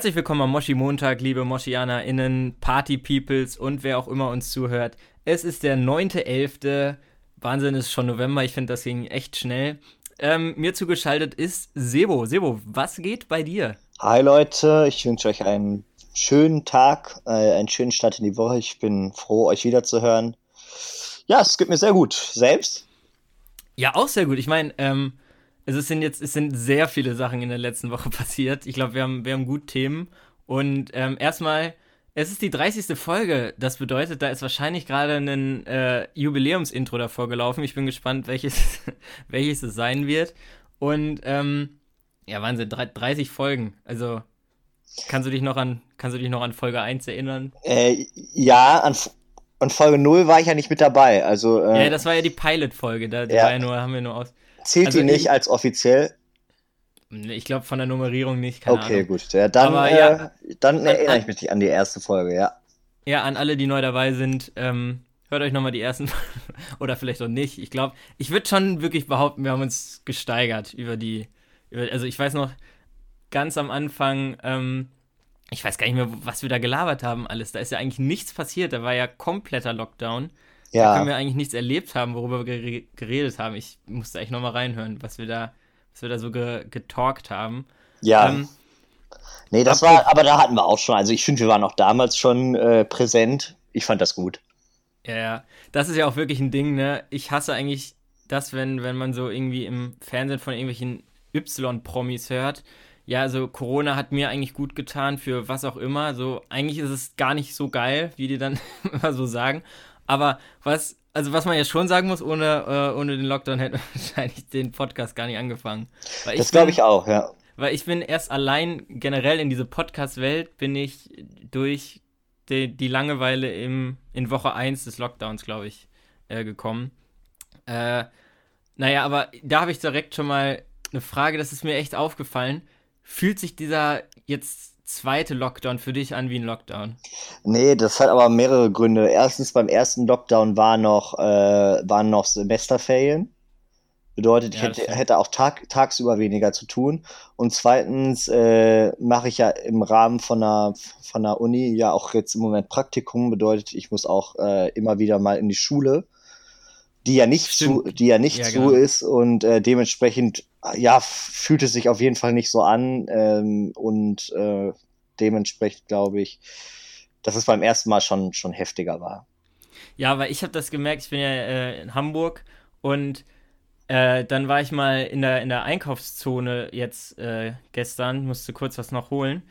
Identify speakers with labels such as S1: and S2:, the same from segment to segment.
S1: Herzlich willkommen am Moshi Montag, liebe MoschianerInnen, Party Peoples und wer auch immer uns zuhört. Es ist der 9.11. Wahnsinn, ist schon November. Ich finde, das ging echt schnell. Ähm, mir zugeschaltet ist Sebo. Sebo, was geht bei dir?
S2: Hi Leute, ich wünsche euch einen schönen Tag, äh, einen schönen Start in die Woche. Ich bin froh, euch wiederzuhören. Ja, es geht mir sehr gut. Selbst?
S1: Ja, auch sehr gut. Ich meine, ähm, es sind jetzt es sind sehr viele Sachen in der letzten Woche passiert. Ich glaube, wir haben, wir haben gut Themen. Und ähm, erstmal, es ist die 30. Folge. Das bedeutet, da ist wahrscheinlich gerade ein äh, Jubiläumsintro davor gelaufen. Ich bin gespannt, welches, welches es sein wird. Und ähm, ja, Wahnsinn, 30 Folgen. Also kannst du dich noch an, kannst du dich noch an Folge 1 erinnern?
S2: Äh, ja, an, an Folge 0 war ich ja nicht mit dabei. Also,
S1: äh, ja, das war ja die Pilot-Folge. Da ja. ja nur, haben wir nur aus.
S2: Zählt also die nicht ich, als offiziell?
S1: Ich glaube von der Nummerierung nicht. okay,
S2: Ahnung. gut. Ja, dann, Aber, ja, äh, dann erinnere ich mich an die erste Folge, ja.
S1: Ja, an alle, die neu dabei sind, ähm, hört euch nochmal die ersten oder vielleicht auch nicht. Ich glaube, ich würde schon wirklich behaupten, wir haben uns gesteigert über die, über, also ich weiß noch ganz am Anfang, ähm, ich weiß gar nicht mehr, was wir da gelabert haben alles. Da ist ja eigentlich nichts passiert. Da war ja kompletter Lockdown. Ja. Da können wir eigentlich nichts erlebt haben, worüber wir geredet haben. Ich musste echt nochmal reinhören, was wir da, was wir da so ge getalkt haben.
S2: Ja. Ähm, nee, das war, aber da hatten wir auch schon. Also ich finde, wir waren auch damals schon äh, präsent. Ich fand das gut.
S1: Ja, ja. Das ist ja auch wirklich ein Ding, ne? Ich hasse eigentlich das, wenn, wenn man so irgendwie im Fernsehen von irgendwelchen Y-Promis hört. Ja, also Corona hat mir eigentlich gut getan für was auch immer. So, eigentlich ist es gar nicht so geil, wie die dann immer so sagen. Aber was, also was man ja schon sagen muss, ohne, äh, ohne den Lockdown hätte wahrscheinlich den Podcast gar nicht angefangen.
S2: Weil das glaube ich auch, ja.
S1: Weil ich bin erst allein generell in diese Podcast-Welt bin ich durch die, die, Langeweile im, in Woche 1 des Lockdowns, glaube ich, äh, gekommen. Äh, naja, aber da habe ich direkt schon mal eine Frage, das ist mir echt aufgefallen. Fühlt sich dieser jetzt zweite Lockdown für dich an wie ein Lockdown?
S2: Nee, das hat aber mehrere Gründe. Erstens, beim ersten Lockdown war noch, äh, waren noch Semesterferien. Bedeutet, ich ja, hätte, hätte, auch tag, tagsüber weniger zu tun. Und zweitens äh, mache ich ja im Rahmen von einer, von einer Uni ja auch jetzt im Moment Praktikum. Bedeutet, ich muss auch äh, immer wieder mal in die Schule, die ja nicht Stimmt. zu, die ja nicht ja, zu genau. ist. Und äh, dementsprechend ja, fühlt es sich auf jeden Fall nicht so an ähm, und äh, dementsprechend glaube ich, dass es beim ersten Mal schon, schon heftiger war.
S1: Ja, weil ich habe das gemerkt, ich bin ja äh, in Hamburg und äh, dann war ich mal in der, in der Einkaufszone jetzt äh, gestern, musste kurz was noch holen.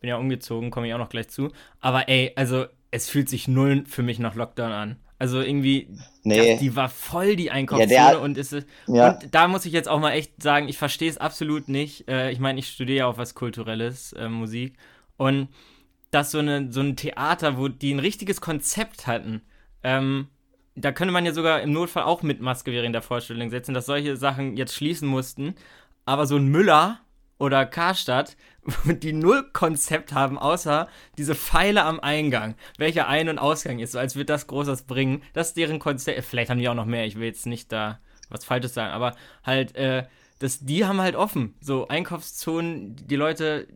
S1: Bin ja umgezogen, komme ich auch noch gleich zu. Aber ey, also es fühlt sich null für mich nach Lockdown an. Also irgendwie, nee. das, die war voll die Einkaufszone ja, der, und ist ja. und da muss ich jetzt auch mal echt sagen, ich verstehe es absolut nicht. Äh, ich meine, ich studiere ja auch was Kulturelles, äh, Musik und dass so, eine, so ein Theater, wo die ein richtiges Konzept hatten, ähm, da könnte man ja sogar im Notfall auch mit Maske während der Vorstellung setzen, dass solche Sachen jetzt schließen mussten. Aber so ein Müller oder Karstadt, die null Konzept haben, außer diese Pfeile am Eingang, welcher Ein- und Ausgang ist, so als wird das Großes bringen. Das ist deren Konzept. Vielleicht haben die auch noch mehr, ich will jetzt nicht da was Falsches sagen, aber halt, äh, das, die haben halt offen. So Einkaufszonen, die Leute,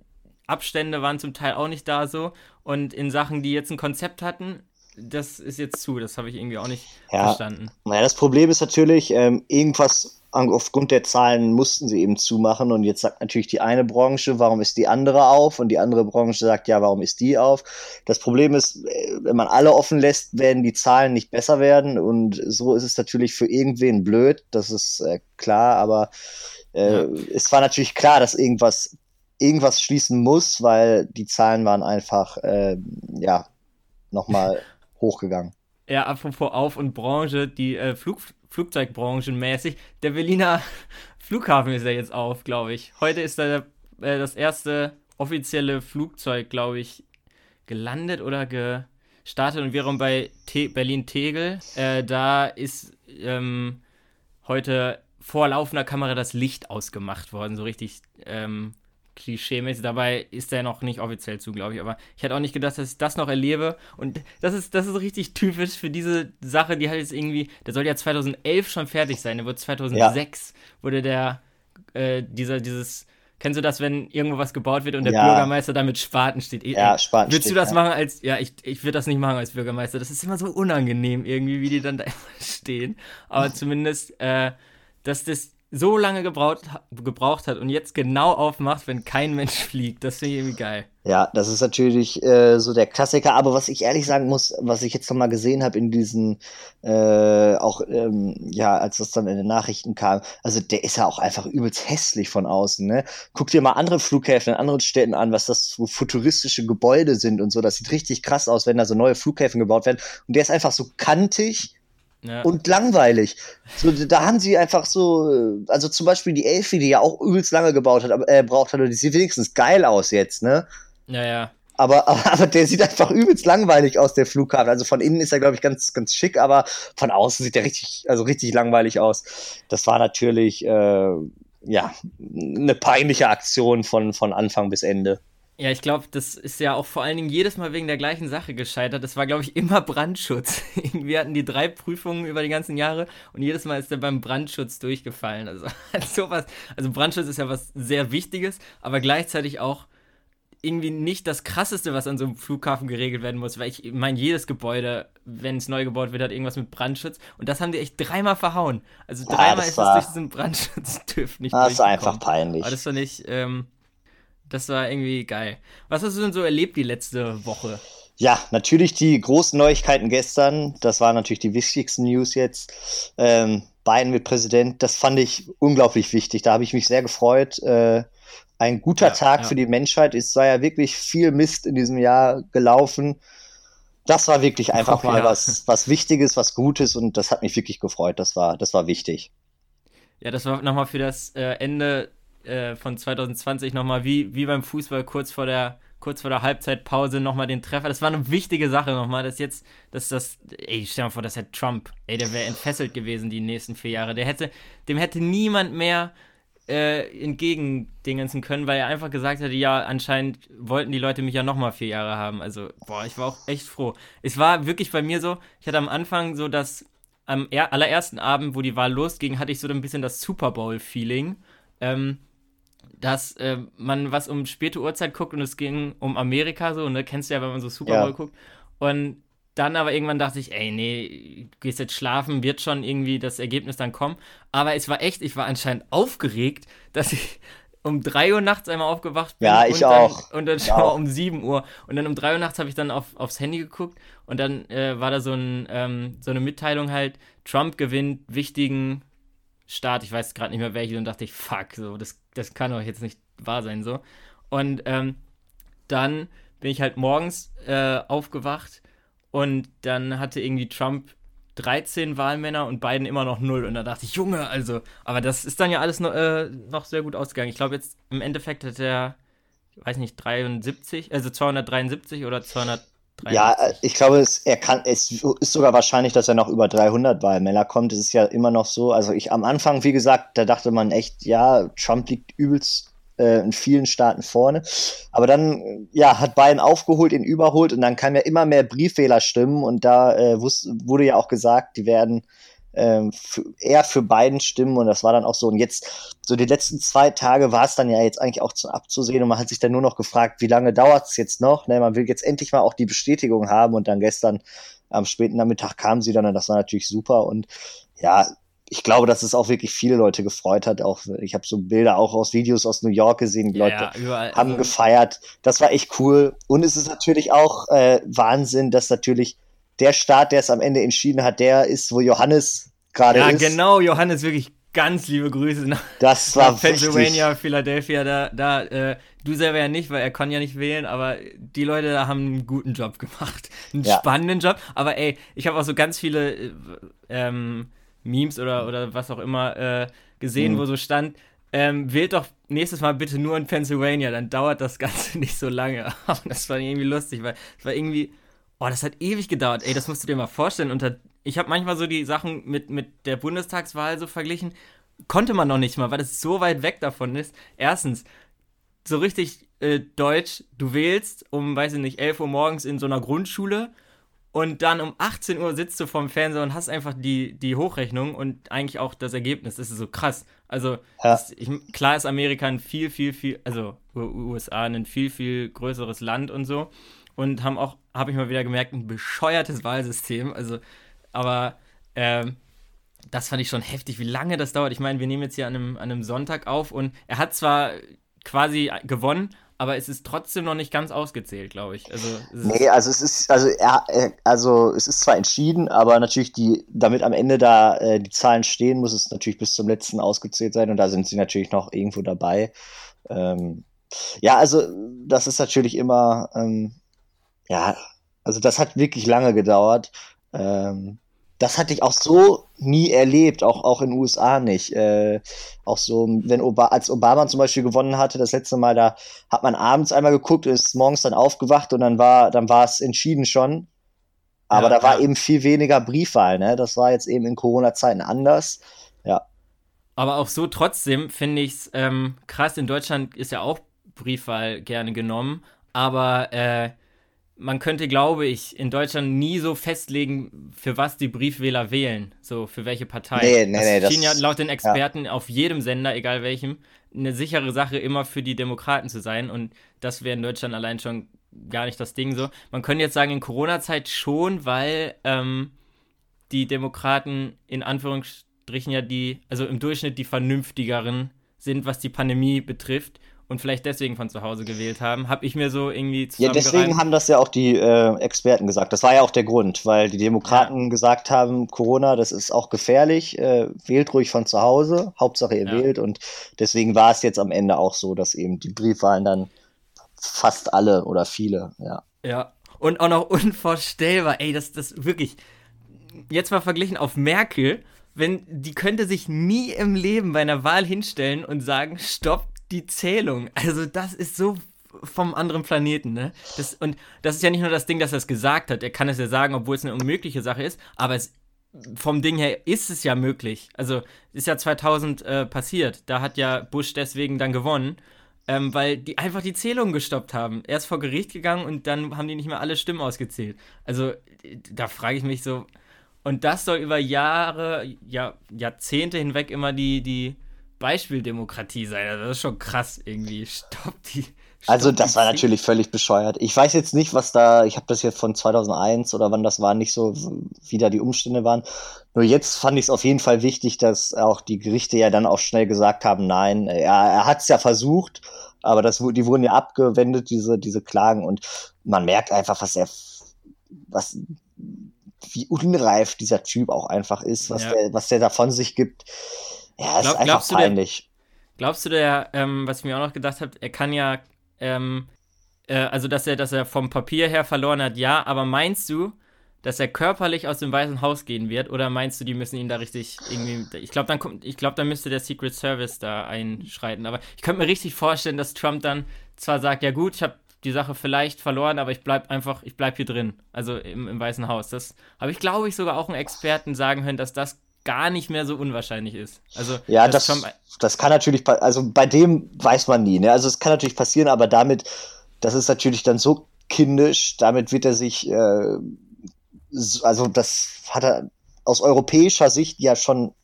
S1: Abstände waren zum Teil auch nicht da so. Und in Sachen, die jetzt ein Konzept hatten, das ist jetzt zu. Das habe ich irgendwie auch nicht ja. verstanden.
S2: Naja, das Problem ist natürlich, ähm, irgendwas aufgrund der Zahlen mussten sie eben zumachen und jetzt sagt natürlich die eine Branche, warum ist die andere auf und die andere Branche sagt, ja, warum ist die auf? Das Problem ist, äh, wenn man alle offen lässt, werden die Zahlen nicht besser werden und so ist es natürlich für irgendwen blöd, das ist äh, klar, aber äh, ja. es war natürlich klar, dass irgendwas irgendwas schließen muss, weil die Zahlen waren einfach äh, ja nochmal hochgegangen.
S1: Ja, apropos Auf- und Branche, die äh, Flug, Flugzeugbranchenmäßig. Der Berliner Flughafen ist ja jetzt auf, glaube ich. Heute ist da äh, das erste offizielle Flugzeug, glaube ich, gelandet oder gestartet und wir bei Te Berlin-Tegel. Äh, da ist ähm, heute vor laufender Kamera das Licht ausgemacht worden, so richtig ähm, klischee-mäßig. Dabei ist der noch nicht offiziell zu, glaube ich. Aber ich hätte auch nicht gedacht, dass ich das noch erlebe. Und das ist, das ist richtig typisch für diese Sache, die halt jetzt irgendwie, der soll ja 2011 schon fertig sein. Der wurde 2006, ja. wurde der, äh, dieser, dieses Kennst du das, wenn irgendwo was gebaut wird und der ja. Bürgermeister da mit Spaten steht?
S2: Ja, Spaten
S1: Willst du das ja. machen als, ja, ich, ich würde das nicht machen als Bürgermeister. Das ist immer so unangenehm irgendwie, wie die dann da immer stehen. Aber zumindest, äh, dass das so lange gebraucht, gebraucht hat und jetzt genau aufmacht, wenn kein Mensch fliegt. Das finde ich irgendwie geil.
S2: Ja, das ist natürlich äh, so der Klassiker. Aber was ich ehrlich sagen muss, was ich jetzt nochmal gesehen habe in diesen, äh, auch, ähm, ja, als das dann in den Nachrichten kam, also der ist ja auch einfach übelst hässlich von außen. Ne? Guck dir mal andere Flughäfen in anderen Städten an, was das für futuristische Gebäude sind und so. Das sieht richtig krass aus, wenn da so neue Flughäfen gebaut werden. Und der ist einfach so kantig ja. und langweilig. So, da haben sie einfach so, also zum Beispiel die Elfi, die ja auch übelst lange gebaut hat, äh, braucht hat, und die sieht wenigstens geil aus jetzt, ne?
S1: Ja, ja.
S2: Aber, aber, aber der sieht einfach übelst langweilig aus, der Flughafen. Also von innen ist er, glaube ich, ganz, ganz schick, aber von außen sieht er richtig, also richtig langweilig aus. Das war natürlich, äh, ja, eine peinliche Aktion von, von Anfang bis Ende.
S1: Ja, ich glaube, das ist ja auch vor allen Dingen jedes Mal wegen der gleichen Sache gescheitert. Das war, glaube ich, immer Brandschutz. Wir hatten die drei Prüfungen über die ganzen Jahre und jedes Mal ist er beim Brandschutz durchgefallen. Also, sowas, also Brandschutz ist ja was sehr Wichtiges, aber gleichzeitig auch irgendwie nicht das krasseste, was an so einem Flughafen geregelt werden muss, weil ich meine, jedes Gebäude, wenn es neu gebaut wird, hat irgendwas mit Brandschutz und das haben die echt dreimal verhauen. Also dreimal ist es durch diesen Brandschutz nicht
S2: Das ist einfach peinlich.
S1: Aber das fand ich, ähm, das war irgendwie geil. Was hast du denn so erlebt die letzte Woche?
S2: Ja, natürlich die großen Neuigkeiten gestern. Das waren natürlich die wichtigsten News jetzt. Ähm, Biden mit Präsident, das fand ich unglaublich wichtig. Da habe ich mich sehr gefreut. Äh, ein guter ja, Tag ja. für die Menschheit. Es sei ja wirklich viel Mist in diesem Jahr gelaufen. Das war wirklich einfach oh, mal ja. was, was Wichtiges, was Gutes und das hat mich wirklich gefreut. Das war, das war wichtig.
S1: Ja, das war nochmal für das äh, Ende äh, von 2020 nochmal wie, wie beim Fußball kurz vor der kurz vor der Halbzeitpause nochmal den Treffer. Das war eine wichtige Sache nochmal, dass jetzt, dass das, ey, stell dir mal vor, das hätte Trump, ey, der wäre entfesselt gewesen die nächsten vier Jahre. Der hätte, dem hätte niemand mehr äh, entgegendingensen können, weil er einfach gesagt hätte, ja, anscheinend wollten die Leute mich ja nochmal vier Jahre haben. Also, boah, ich war auch echt froh. Es war wirklich bei mir so, ich hatte am Anfang so das, am allerersten Abend, wo die Wahl losging, hatte ich so ein bisschen das Super Bowl-Feeling. Ähm, dass äh, man was um späte Uhrzeit guckt und es ging um Amerika so, ne? Kennst du ja, wenn man so Super Bowl ja. guckt. Und dann aber irgendwann dachte ich, ey, nee, gehst jetzt schlafen, wird schon irgendwie das Ergebnis dann kommen. Aber es war echt, ich war anscheinend aufgeregt, dass ich um 3 Uhr nachts einmal aufgewacht
S2: bin. Ja, ich
S1: und
S2: auch.
S1: Dann, und dann schon um 7 Uhr. Und dann um 3 Uhr nachts habe ich dann auf, aufs Handy geguckt und dann äh, war da so, ein, ähm, so eine Mitteilung halt, Trump gewinnt wichtigen Start, ich weiß gerade nicht mehr welche, und dachte ich, fuck, so, das, das kann doch jetzt nicht wahr sein, so. Und ähm, dann bin ich halt morgens äh, aufgewacht und dann hatte irgendwie Trump 13 Wahlmänner und Biden immer noch null. Und da dachte ich, Junge, also, aber das ist dann ja alles noch, äh, noch sehr gut ausgegangen. Ich glaube, jetzt im Endeffekt hat er, ich weiß nicht, 73, also 273 oder 200.
S2: Ja, äh, ich glaube, es, er kann, es ist sogar wahrscheinlich, dass er noch über 300 Wahlmänner kommt. Es ist ja immer noch so. Also ich am Anfang, wie gesagt, da dachte man echt, ja, Trump liegt übelst äh, in vielen Staaten vorne. Aber dann, ja, hat Biden aufgeholt, ihn überholt und dann kamen ja immer mehr Brieffehlerstimmen und da äh, wusste, wurde ja auch gesagt, die werden ähm, für, eher für beiden Stimmen und das war dann auch so. Und jetzt, so die letzten zwei Tage war es dann ja jetzt eigentlich auch zu abzusehen und man hat sich dann nur noch gefragt, wie lange dauert es jetzt noch? Ne, man will jetzt endlich mal auch die Bestätigung haben und dann gestern am späten Nachmittag kam sie dann und das war natürlich super und ja, ich glaube, dass es auch wirklich viele Leute gefreut hat. Auch ich habe so Bilder auch aus Videos aus New York gesehen. Die ja, Leute ja, haben also gefeiert. Das war echt cool. Und es ist natürlich auch äh, Wahnsinn, dass natürlich der Staat, der es am Ende entschieden hat, der ist, wo Johannes gerade ja, ist.
S1: Ja, genau, Johannes, wirklich ganz liebe Grüße nach,
S2: das war
S1: nach Pennsylvania, wichtig. Philadelphia. Da, da äh, du selber ja nicht, weil er kann ja nicht wählen, aber die Leute da haben einen guten Job gemacht. Einen ja. spannenden Job. Aber ey, ich habe auch so ganz viele äh, ähm, Memes oder, oder was auch immer äh, gesehen, mhm. wo so stand, ähm, wählt doch nächstes Mal bitte nur in Pennsylvania, dann dauert das Ganze nicht so lange. Das war irgendwie lustig, weil es war irgendwie Oh, das hat ewig gedauert. Ey, das musst du dir mal vorstellen. Unter, ich habe manchmal so die Sachen mit, mit der Bundestagswahl so verglichen. Konnte man noch nicht mal, weil es so weit weg davon ist. Erstens, so richtig äh, deutsch, du wählst um, weiß ich nicht, 11 Uhr morgens in so einer Grundschule Und dann um 18 Uhr sitzt du vorm Fernseher und hast einfach die, die Hochrechnung und eigentlich auch das Ergebnis. Das ist so krass. Also, ja. ist, ich, klar ist Amerika ein viel, viel, viel, also USA ein viel, viel größeres Land und so. Und haben auch, habe ich mal wieder gemerkt, ein bescheuertes Wahlsystem. Also, aber ähm, das fand ich schon heftig, wie lange das dauert. Ich meine, wir nehmen jetzt hier an einem, an einem Sonntag auf und er hat zwar quasi gewonnen, aber es ist trotzdem noch nicht ganz ausgezählt, glaube ich. Also,
S2: nee, also es ist, also er, also es ist zwar entschieden, aber natürlich die, damit am Ende da äh, die Zahlen stehen, muss es natürlich bis zum letzten ausgezählt sein und da sind sie natürlich noch irgendwo dabei. Ähm, ja, also das ist natürlich immer, ähm, ja, also das hat wirklich lange gedauert. Ähm, das hatte ich auch so nie erlebt, auch, auch in den USA nicht. Äh, auch so, wenn Obama, als Obama zum Beispiel gewonnen hatte, das letzte Mal, da hat man abends einmal geguckt, ist morgens dann aufgewacht und dann war, dann war es entschieden schon. Aber ja, da war ja. eben viel weniger Briefwahl, ne? Das war jetzt eben in Corona-Zeiten anders. Ja.
S1: Aber auch so trotzdem finde ich es ähm, krass. In Deutschland ist ja auch Briefwahl gerne genommen, aber äh, man könnte, glaube ich, in Deutschland nie so festlegen, für was die Briefwähler wählen, so für welche Partei. Nee, nee, nee. Das schien ja laut den Experten ja. auf jedem Sender, egal welchem, eine sichere Sache immer für die Demokraten zu sein und das wäre in Deutschland allein schon gar nicht das Ding so. Man könnte jetzt sagen, in Corona-Zeit schon, weil ähm, die Demokraten in Anführungsstrichen ja die, also im Durchschnitt die vernünftigeren sind, was die Pandemie betrifft und vielleicht deswegen von zu Hause gewählt haben, habe ich mir so irgendwie
S2: Ja, deswegen haben das ja auch die äh, Experten gesagt. Das war ja auch der Grund, weil die Demokraten ja. gesagt haben, Corona, das ist auch gefährlich, äh, wählt ruhig von zu Hause, Hauptsache ihr ja. wählt und deswegen war es jetzt am Ende auch so, dass eben die Briefwahlen dann fast alle oder viele, ja.
S1: Ja, und auch noch unvorstellbar, ey, das das wirklich jetzt mal verglichen auf Merkel, wenn die könnte sich nie im Leben bei einer Wahl hinstellen und sagen, stopp, die Zählung. Also das ist so vom anderen Planeten, ne? Das, und das ist ja nicht nur das Ding, dass er es gesagt hat. Er kann es ja sagen, obwohl es eine unmögliche Sache ist, aber es, vom Ding her ist es ja möglich. Also ist ja 2000 äh, passiert. Da hat ja Bush deswegen dann gewonnen, ähm, weil die einfach die Zählung gestoppt haben. Er ist vor Gericht gegangen und dann haben die nicht mehr alle Stimmen ausgezählt. Also da frage ich mich so. Und das soll über Jahre, ja, Jahrzehnte hinweg immer die, die Beispieldemokratie sein. Also das ist schon krass irgendwie. Stopp die. Stopp
S2: also das war natürlich völlig bescheuert. Ich weiß jetzt nicht, was da, ich habe das hier von 2001 oder wann das war, nicht so, wie da die Umstände waren. Nur jetzt fand ich es auf jeden Fall wichtig, dass auch die Gerichte ja dann auch schnell gesagt haben, nein, er, er hat es ja versucht, aber das, die wurden ja abgewendet, diese, diese Klagen. Und man merkt einfach, was er, was, wie unreif dieser Typ auch einfach ist, was, ja. der, was der da von sich gibt. Ja, ist Glaub, einfach peinlich.
S1: Der, glaubst du, der, ähm, was ich mir auch noch gedacht habe, er kann ja, ähm, äh, also dass er, dass er vom Papier her verloren hat, ja, aber meinst du, dass er körperlich aus dem Weißen Haus gehen wird? Oder meinst du, die müssen ihn da richtig irgendwie. Ich glaube, dann kommt, ich glaube, dann müsste der Secret Service da einschreiten. Aber ich könnte mir richtig vorstellen, dass Trump dann zwar sagt, ja gut, ich habe die Sache vielleicht verloren, aber ich bleib einfach, ich bleib hier drin. Also im, im Weißen Haus. Das habe ich, glaube ich, sogar auch einen Experten sagen können, dass das gar nicht mehr so unwahrscheinlich ist. Also,
S2: ja, das, das, das kann natürlich, also bei dem weiß man nie, ne? Also es kann natürlich passieren, aber damit, das ist natürlich dann so kindisch, damit wird er sich, äh, also das hat er aus europäischer Sicht ja schon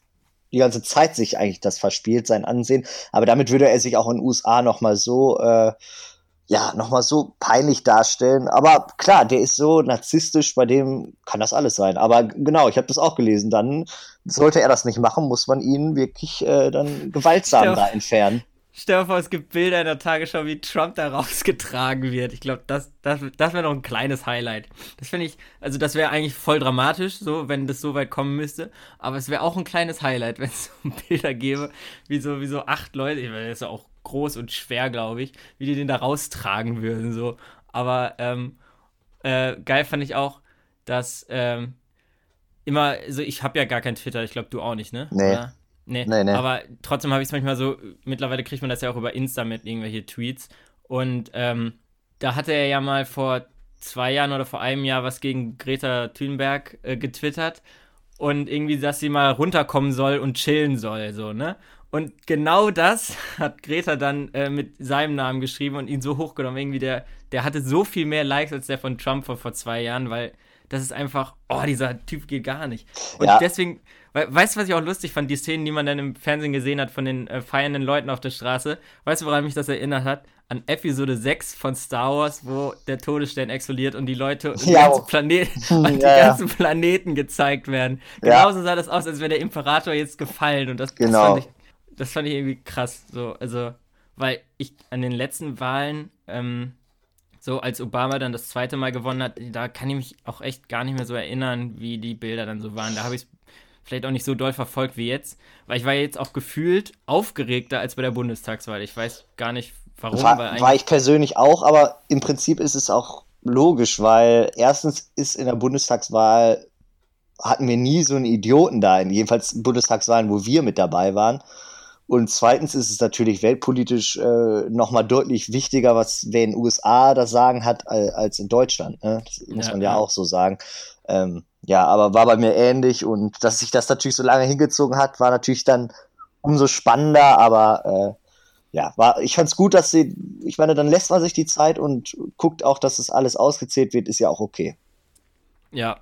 S2: die ganze Zeit sich eigentlich das verspielt, sein Ansehen, aber damit würde er sich auch in den USA nochmal so äh, ja, nochmal so peinlich darstellen. Aber klar, der ist so narzisstisch, bei dem kann das alles sein. Aber genau, ich habe das auch gelesen. Dann sollte er das nicht machen, muss man ihn wirklich äh, dann gewaltsam da entfernen.
S1: Stell dir vor, es gibt Bilder in der Tagesschau, wie Trump da rausgetragen wird. Ich glaube, das, das, das wäre noch ein kleines Highlight. Das finde ich, also das wäre eigentlich voll dramatisch, so, wenn das so weit kommen müsste. Aber es wäre auch ein kleines Highlight, wenn es so Bilder gäbe, wie so, wie so acht Leute, ich meine, das ist ja auch groß und schwer, glaube ich, wie die den da raustragen würden. So. Aber ähm, äh, geil fand ich auch, dass ähm, immer, also ich habe ja gar kein Twitter, ich glaube du auch nicht, ne?
S2: Nee.
S1: Oder? Nee. nee, nee. Aber trotzdem habe ich es manchmal so, mittlerweile kriegt man das ja auch über Insta mit irgendwelche Tweets. Und ähm, da hatte er ja mal vor zwei Jahren oder vor einem Jahr was gegen Greta Thunberg äh, getwittert und irgendwie, dass sie mal runterkommen soll und chillen soll, so, ne? Und genau das hat Greta dann äh, mit seinem Namen geschrieben und ihn so hochgenommen. Irgendwie der, der hatte so viel mehr Likes als der von Trump vor, vor zwei Jahren, weil das ist einfach, oh, dieser Typ geht gar nicht. Und ja. deswegen, weißt du, was ich auch lustig fand, die Szenen, die man dann im Fernsehen gesehen hat von den äh, feiernden Leuten auf der Straße, weißt du, woran mich das erinnert hat? An Episode 6 von Star Wars, wo der Todesstern explodiert und die Leute und ja. die, ganzen, Planet und die ja, ganzen Planeten gezeigt werden. Genauso sah das aus, als wäre der Imperator jetzt gefallen und das, genau. das, fand ich, das fand ich irgendwie krass. So, also, weil ich an den letzten Wahlen ähm, so als Obama dann das zweite Mal gewonnen hat, da kann ich mich auch echt gar nicht mehr so erinnern, wie die Bilder dann so waren. Da habe ich es vielleicht auch nicht so doll verfolgt wie jetzt, weil ich war jetzt auch gefühlt aufgeregter als bei der Bundestagswahl. Ich weiß gar nicht, warum.
S2: War, war ich persönlich auch, aber im Prinzip ist es auch logisch, weil erstens ist in der Bundestagswahl hatten wir nie so einen Idioten da, jedenfalls Bundestagswahlen, wo wir mit dabei waren. Und zweitens ist es natürlich weltpolitisch äh, nochmal deutlich wichtiger, was wer in den USA das Sagen hat, als in Deutschland. Ne? Das muss ja, man ja, ja, auch so sagen. Ähm, ja, aber war bei mir ähnlich und dass sich das natürlich so lange hingezogen hat, war natürlich dann umso spannender, aber äh, ja, war, ich fand's gut, dass sie, ich meine, dann lässt man sich die Zeit und guckt auch, dass das alles ausgezählt wird, ist ja auch okay.
S1: Ja,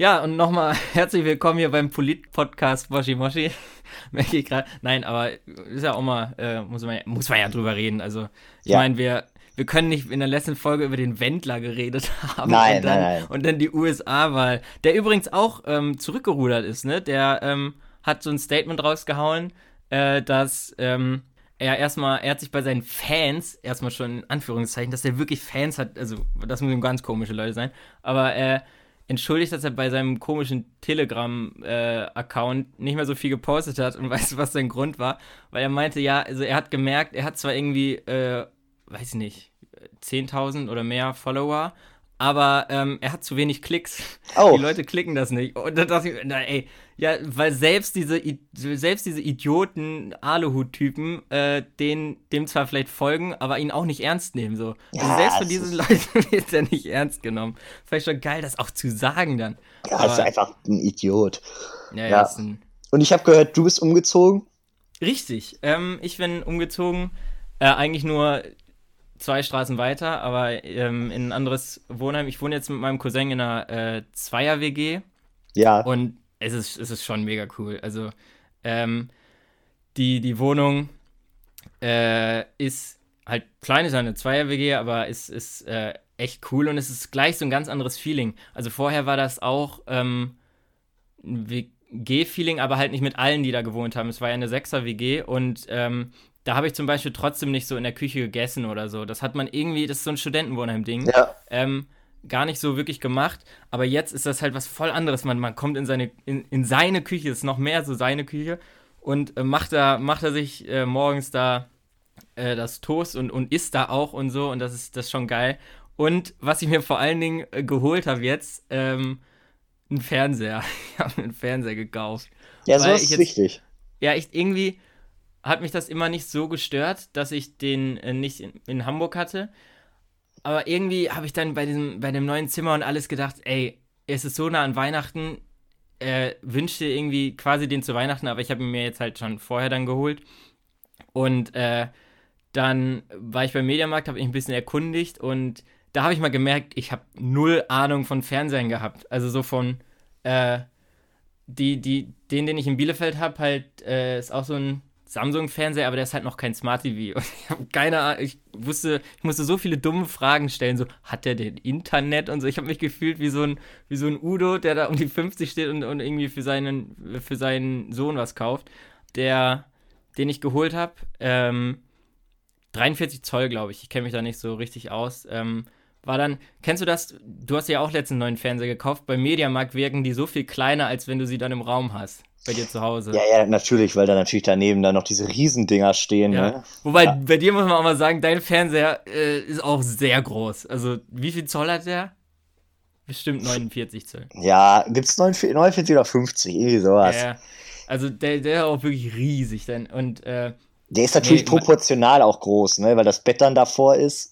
S1: ja, und nochmal herzlich willkommen hier beim Polit-Podcast Moshi Moshi. Merke ich gerade. Nein, aber ist ja auch mal, äh, muss, man, muss man ja drüber reden. Also, ich ja. meine, wir, wir können nicht in der letzten Folge über den Wendler geredet haben.
S2: Nein,
S1: und dann,
S2: nein, nein.
S1: Und dann die USA-Wahl. Der übrigens auch ähm, zurückgerudert ist, ne? Der ähm, hat so ein Statement rausgehauen, äh, dass ähm, er erstmal, er hat sich bei seinen Fans, erstmal schon in Anführungszeichen, dass er wirklich Fans hat, also das müssen ganz komische Leute sein, aber äh, entschuldigt, dass er bei seinem komischen Telegram-Account äh, nicht mehr so viel gepostet hat und weißt du, was sein Grund war? Weil er meinte, ja, also er hat gemerkt, er hat zwar irgendwie, äh, weiß ich nicht, 10.000 oder mehr Follower, aber ähm, er hat zu wenig Klicks. Oh. Die Leute klicken das nicht. Und da dachte ich, na ey, ja, weil selbst diese, selbst diese Idioten Aluhut-Typen, äh, den, dem zwar vielleicht folgen, aber ihn auch nicht ernst nehmen. So. Ja, also selbst von diesen Leuten wird er nicht ernst genommen. Vielleicht schon geil, das auch zu sagen dann.
S2: Ja, aber, ist einfach ein Idiot.
S1: Ja, ja. ja. Ein
S2: Und ich habe gehört, du bist umgezogen.
S1: Richtig. Ähm, ich bin umgezogen. Äh, eigentlich nur zwei Straßen weiter, aber ähm, in ein anderes Wohnheim. Ich wohne jetzt mit meinem Cousin in einer äh, Zweier-WG.
S2: Ja.
S1: Und es ist, es ist schon mega cool. Also, ähm, die, die Wohnung äh, ist halt klein, ist eine Zweier-WG, aber ist, ist äh, echt cool und es ist gleich so ein ganz anderes Feeling. Also vorher war das auch ähm, ein WG-Feeling, aber halt nicht mit allen, die da gewohnt haben. Es war ja eine Sechser-WG und ähm, da habe ich zum Beispiel trotzdem nicht so in der Küche gegessen oder so. Das hat man irgendwie, das ist so ein Studentenwohnheim-Ding.
S2: Ja.
S1: Ähm, gar nicht so wirklich gemacht. Aber jetzt ist das halt was voll anderes. Man, man kommt in seine, in, in seine Küche, ist noch mehr so seine Küche und äh, macht, da, macht er sich äh, morgens da äh, das Toast und, und isst da auch und so. Und das ist, das ist schon geil. Und was ich mir vor allen Dingen äh, geholt habe jetzt, ähm, ein Fernseher. ich habe einen Fernseher gekauft.
S2: Ja, so ist jetzt, wichtig.
S1: Ja, ich irgendwie hat mich das immer nicht so gestört, dass ich den äh, nicht in, in, Hamburg hatte. Aber irgendwie habe ich dann bei diesem, bei dem neuen Zimmer und alles gedacht, ey, es ist so nah an Weihnachten, äh, wünschte irgendwie quasi den zu Weihnachten, aber ich habe ihn mir jetzt halt schon vorher dann geholt. Und äh, dann war ich beim Mediamarkt, habe ich ein bisschen erkundigt und da habe ich mal gemerkt, ich habe null Ahnung von Fernsehen gehabt. Also so von, äh, die, die, den, den ich in Bielefeld habe, halt, äh, ist auch so ein Samsung-Fernseher, aber der ist halt noch kein Smart TV. Und ich habe keine Ahnung, ich wusste, ich musste so viele dumme Fragen stellen, so, hat der denn Internet und so. Ich habe mich gefühlt wie so, ein, wie so ein Udo, der da um die 50 steht und, und irgendwie für seinen, für seinen Sohn was kauft. Der, den ich geholt habe, ähm, 43 Zoll, glaube ich. Ich kenne mich da nicht so richtig aus. Ähm, war dann, kennst du das? Du hast ja auch letztens einen neuen Fernseher gekauft. Beim Mediamarkt wirken die so viel kleiner, als wenn du sie dann im Raum hast bei dir zu Hause.
S2: Ja, ja, natürlich, weil da natürlich daneben dann noch diese Riesendinger stehen. Ja. Ne?
S1: Wobei,
S2: ja.
S1: bei dir muss man auch mal sagen, dein Fernseher äh, ist auch sehr groß. Also, wie viel Zoll hat der? Bestimmt 49 Zoll.
S2: Ja, gibt's 49, 49 oder 50, irgendwie sowas. Ja,
S1: also der, der ist auch wirklich riesig. Denn, und, äh,
S2: der ist natürlich nee, proportional auch groß, ne? weil das Bett dann davor ist.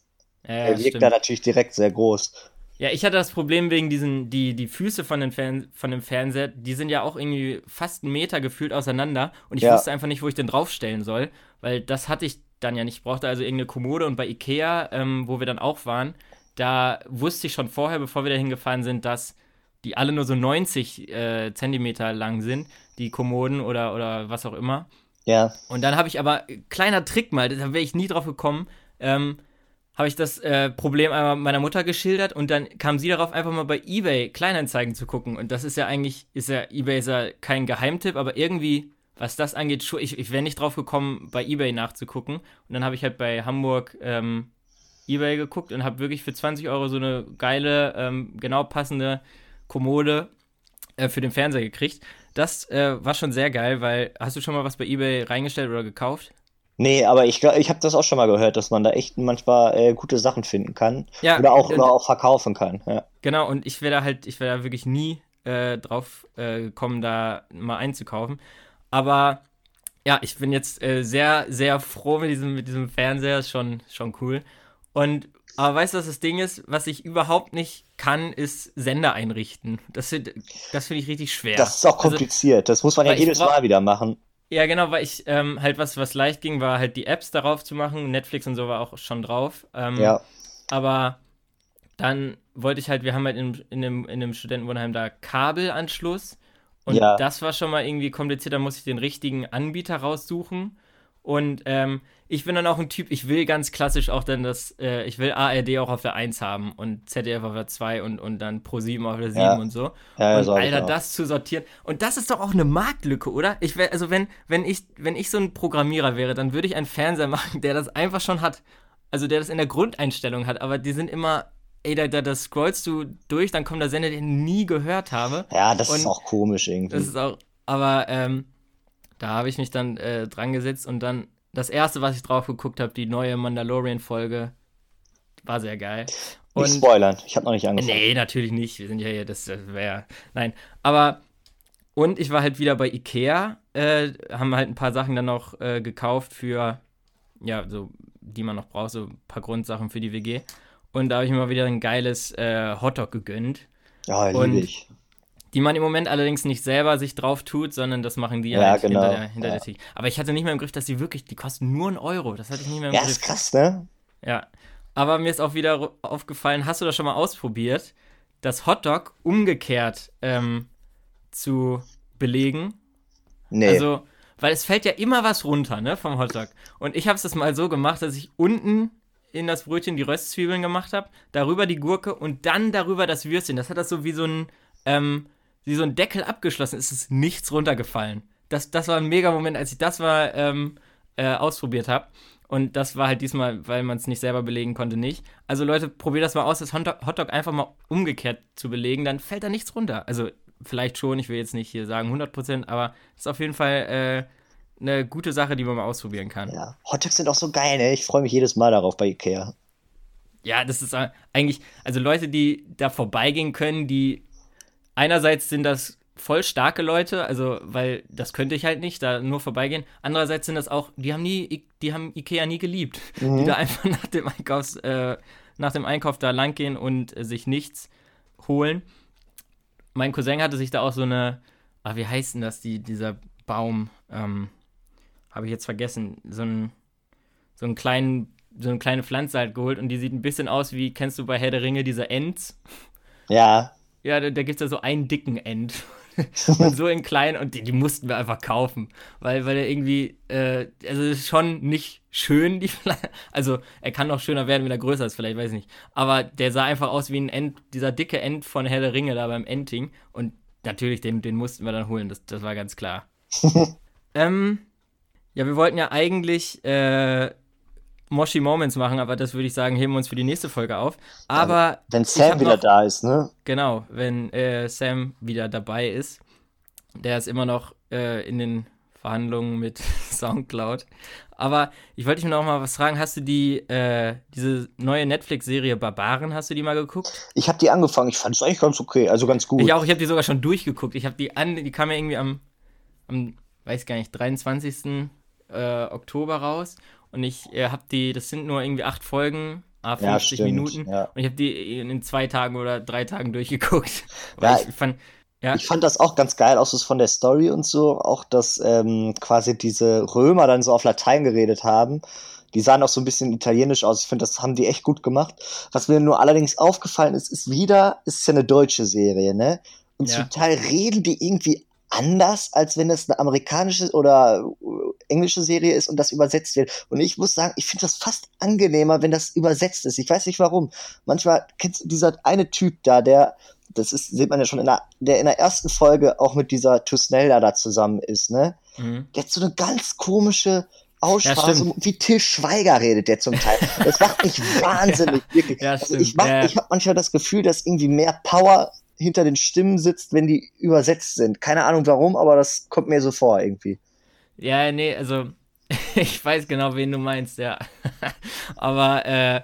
S2: Ja, der wirkt stimmt. da natürlich direkt sehr groß.
S1: Ja, ich hatte das Problem wegen diesen, die, die Füße von, den Fern von dem Fernseher, die sind ja auch irgendwie fast einen Meter gefühlt auseinander und ich ja. wusste einfach nicht, wo ich den draufstellen soll, weil das hatte ich dann ja nicht. Ich brauchte also irgendeine Kommode und bei Ikea, ähm, wo wir dann auch waren, da wusste ich schon vorher, bevor wir da hingefahren sind, dass die alle nur so 90 äh, Zentimeter lang sind, die Kommoden oder, oder was auch immer.
S2: Ja.
S1: Und dann habe ich aber, kleiner Trick mal, da wäre ich nie drauf gekommen, ähm, habe ich das äh, Problem einmal meiner Mutter geschildert und dann kam sie darauf, einfach mal bei eBay Kleinanzeigen zu gucken. Und das ist ja eigentlich, ist ja, eBay ist ja kein Geheimtipp, aber irgendwie, was das angeht, ich, ich wäre nicht drauf gekommen, bei eBay nachzugucken. Und dann habe ich halt bei Hamburg ähm, eBay geguckt und habe wirklich für 20 Euro so eine geile, ähm, genau passende Kommode äh, für den Fernseher gekriegt. Das äh, war schon sehr geil, weil hast du schon mal was bei eBay reingestellt oder gekauft?
S2: Nee, aber ich, ich habe das auch schon mal gehört, dass man da echt manchmal äh, gute Sachen finden kann.
S1: Ja,
S2: oder, auch, oder auch verkaufen kann. Ja.
S1: Genau, und ich wäre da halt, ich wäre da wirklich nie äh, drauf äh, gekommen, da mal einzukaufen. Aber ja, ich bin jetzt äh, sehr, sehr froh mit diesem, mit diesem Fernseher, ist schon, schon cool. Und aber weißt du, was das Ding ist? Was ich überhaupt nicht kann, ist Sender einrichten. Das, das finde ich richtig schwer.
S2: Das ist auch also, kompliziert. Also, das muss man ja jedes Mal wieder machen.
S1: Ja, genau, weil ich ähm, halt was, was leicht ging, war halt die Apps darauf zu machen. Netflix und so war auch schon drauf. Ähm,
S2: ja.
S1: Aber dann wollte ich halt, wir haben halt in, in, dem, in dem Studentenwohnheim da Kabelanschluss. Und ja. das war schon mal irgendwie kompliziert. Da muss ich den richtigen Anbieter raussuchen. Und ähm, ich bin dann auch ein Typ, ich will ganz klassisch auch dann das, äh, ich will ARD auch auf der 1 haben und ZDF auf der 2 und, und dann Pro 7 auf der 7 ja. und so. Ja, und Alter, das zu sortieren. Und das ist doch auch eine Marktlücke, oder? Ich wär, also wenn, wenn ich, wenn ich so ein Programmierer wäre, dann würde ich einen Fernseher machen, der das einfach schon hat. Also der das in der Grundeinstellung hat, aber die sind immer ey, da, da, da, scrollst du durch, dann kommt der Sender, den ich nie gehört habe.
S2: Ja, das und ist auch komisch irgendwie.
S1: Das ist auch, aber ähm, da habe ich mich dann äh, dran gesetzt und dann das erste, was ich drauf geguckt habe, die neue Mandalorian-Folge, war sehr geil.
S2: Und, nicht spoilern, ich habe noch nicht angefangen.
S1: Nee, natürlich nicht. Wir sind ja hier, das wäre. Nein, aber. Und ich war halt wieder bei Ikea, äh, haben halt ein paar Sachen dann noch äh, gekauft für, ja, so, die man noch braucht, so ein paar Grundsachen für die WG. Und da habe ich mir mal wieder ein geiles äh, Hotdog gegönnt.
S2: Ja, liebe ich
S1: die man im Moment allerdings nicht selber sich drauf tut, sondern das machen die
S2: ja,
S1: halt
S2: genau.
S1: hinter der, hinter ja. der Theke. Aber ich hatte nicht mehr im Griff, dass die wirklich, die kosten nur einen Euro. Das hatte ich nicht mehr im
S2: ja,
S1: Griff.
S2: Ja, ist krass, ne?
S1: Ja. Aber mir ist auch wieder aufgefallen, hast du das schon mal ausprobiert, das Hotdog umgekehrt ähm, zu belegen?
S2: Nee.
S1: Also, weil es fällt ja immer was runter, ne, vom Hotdog. Und ich habe es das mal so gemacht, dass ich unten in das Brötchen die Röstzwiebeln gemacht habe, darüber die Gurke und dann darüber das Würstchen. Das hat das so wie so ein ähm, wie so ein Deckel abgeschlossen ist, ist nichts runtergefallen. Das, das war ein mega Moment, als ich das mal ähm, äh, ausprobiert habe. Und das war halt diesmal, weil man es nicht selber belegen konnte, nicht. Also Leute, probiert das mal aus, das Hotdog einfach mal umgekehrt zu belegen, dann fällt da nichts runter. Also vielleicht schon, ich will jetzt nicht hier sagen 100%, aber das ist auf jeden Fall äh, eine gute Sache, die man mal ausprobieren kann.
S2: Ja, Hotdogs sind auch so geil, ne? Ich freue mich jedes Mal darauf bei Ikea.
S1: Ja, das ist eigentlich, also Leute, die da vorbeigehen können, die einerseits sind das voll starke Leute, also weil das könnte ich halt nicht, da nur vorbeigehen. Andererseits sind das auch, die haben nie, die haben Ikea nie geliebt, mhm. die da einfach nach dem Einkaufs, äh, nach dem Einkauf da langgehen und äh, sich nichts holen. Mein Cousin hatte sich da auch so eine, ah, wie heißt denn das, die, dieser Baum, ähm, habe ich jetzt vergessen, so ein, so einen kleinen, so eine kleine Pflanze halt geholt und die sieht ein bisschen aus wie, kennst du bei Herr der Ringe diese Ents?
S2: Ja.
S1: Ja, da, da gibt es ja so einen dicken End. und so in klein und die, die, mussten wir einfach kaufen. Weil, weil er irgendwie, äh, also ist schon nicht schön, die Also er kann noch schöner werden, wenn er größer ist, vielleicht, weiß ich nicht. Aber der sah einfach aus wie ein End, dieser dicke End von Herr der Ringe da beim Ending. Und natürlich, den, den mussten wir dann holen, das, das war ganz klar. ähm, ja, wir wollten ja eigentlich äh, Moshi Moments machen, aber das würde ich sagen, heben wir uns für die nächste Folge auf. Aber.
S2: Wenn Sam wieder noch, da ist, ne?
S1: Genau, wenn äh, Sam wieder dabei ist. Der ist immer noch äh, in den Verhandlungen mit Soundcloud. Aber ich wollte dich noch mal was fragen. Hast du die, äh, diese neue Netflix-Serie Barbaren, hast du die mal geguckt?
S2: Ich habe die angefangen. Ich fand es eigentlich ganz okay, also ganz gut.
S1: Ich auch, ich habe die sogar schon durchgeguckt. Ich habe die an, die kam ja irgendwie am, am, weiß gar nicht, 23. Äh, Oktober raus. Und ich äh, habe die, das sind nur irgendwie acht Folgen, a 50 ja, Minuten. Ja. Und ich habe die in zwei Tagen oder drei Tagen durchgeguckt.
S2: Ja, ich fand, ja. Ich fand das auch ganz geil, auch so von der Story und so, auch dass ähm, quasi diese Römer dann so auf Latein geredet haben. Die sahen auch so ein bisschen italienisch aus. Ich finde, das haben die echt gut gemacht. Was mir nur allerdings aufgefallen ist, ist wieder, ist ja eine deutsche Serie, ne? Und ja. zum Teil reden die irgendwie anders, als wenn es eine amerikanische oder englische Serie ist und das übersetzt wird. Und ich muss sagen, ich finde das fast angenehmer, wenn das übersetzt ist. Ich weiß nicht warum. Manchmal kennst du dieser eine Typ da, der, das ist, sieht man ja schon in der, der in der ersten Folge auch mit dieser Tusnelda da zusammen ist, ne? Mhm. Der hat so eine ganz komische Aussprache, ja, so wie Till Schweiger redet der zum Teil. Das macht mich wahnsinnig, wirklich. Ja, also ich mach, ja. ich habe manchmal das Gefühl, dass irgendwie mehr Power hinter den Stimmen sitzt, wenn die übersetzt sind. Keine Ahnung warum, aber das kommt mir so vor irgendwie.
S1: Ja, nee, also ich weiß genau, wen du meinst, ja. aber äh,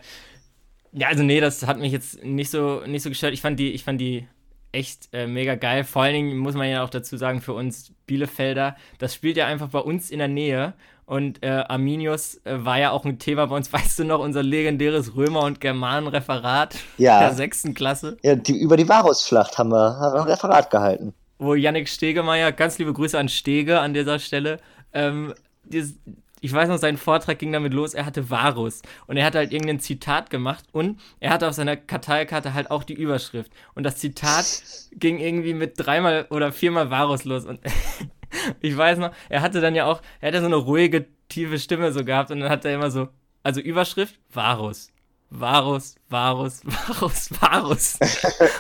S1: ja, also nee, das hat mich jetzt nicht so nicht so gestört. Ich fand die, ich fand die echt äh, mega geil. Vor allen Dingen muss man ja auch dazu sagen, für uns Bielefelder, das spielt ja einfach bei uns in der Nähe. Und äh, Arminius äh, war ja auch ein Thema bei uns, weißt du noch, unser legendäres Römer- und Germanenreferat
S2: ja.
S1: der sechsten Klasse.
S2: Ja, die, über die Varusschlacht haben wir, haben wir ein Referat gehalten.
S1: Wo Yannick Stegemeier, ganz liebe Grüße an Stege an dieser Stelle, ähm, dieses, ich weiß noch, sein Vortrag ging damit los, er hatte Varus. Und er hat halt irgendein Zitat gemacht und er hatte auf seiner Karteikarte halt auch die Überschrift. Und das Zitat ging irgendwie mit dreimal oder viermal Varus los. Und ich weiß noch, er hatte dann ja auch, er hatte so eine ruhige, tiefe Stimme so gehabt und dann hat er immer so, also Überschrift, Varus. Varus, Varus, Varus, Varus.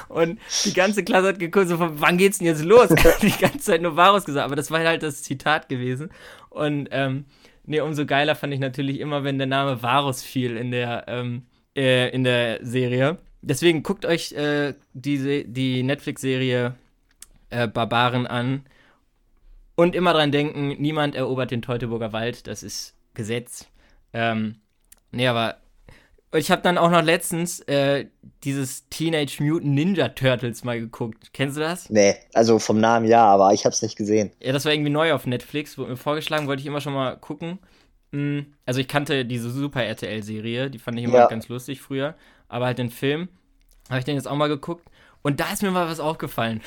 S1: Und die ganze Klasse hat geguckt, so von, wann geht's denn jetzt los? Die ganze Zeit nur Varus gesagt, aber das war halt das Zitat gewesen. Und ähm, nee, umso geiler fand ich natürlich immer, wenn der Name Varus fiel in der, ähm, äh, in der Serie. Deswegen guckt euch äh, die, die Netflix-Serie äh, Barbaren an. Und immer dran denken, niemand erobert den Teutoburger Wald, das ist Gesetz. Ähm, nee, aber ich habe dann auch noch letztens äh, dieses Teenage Mutant Ninja Turtles mal geguckt. Kennst du das?
S2: Nee, also vom Namen ja, aber ich habe es nicht gesehen.
S1: Ja, das war irgendwie neu auf Netflix, wurde mir vorgeschlagen, wollte ich immer schon mal gucken. Hm, also ich kannte diese Super RTL-Serie, die fand ich immer ja. ganz lustig früher, aber halt den Film habe ich den jetzt auch mal geguckt und da ist mir mal was aufgefallen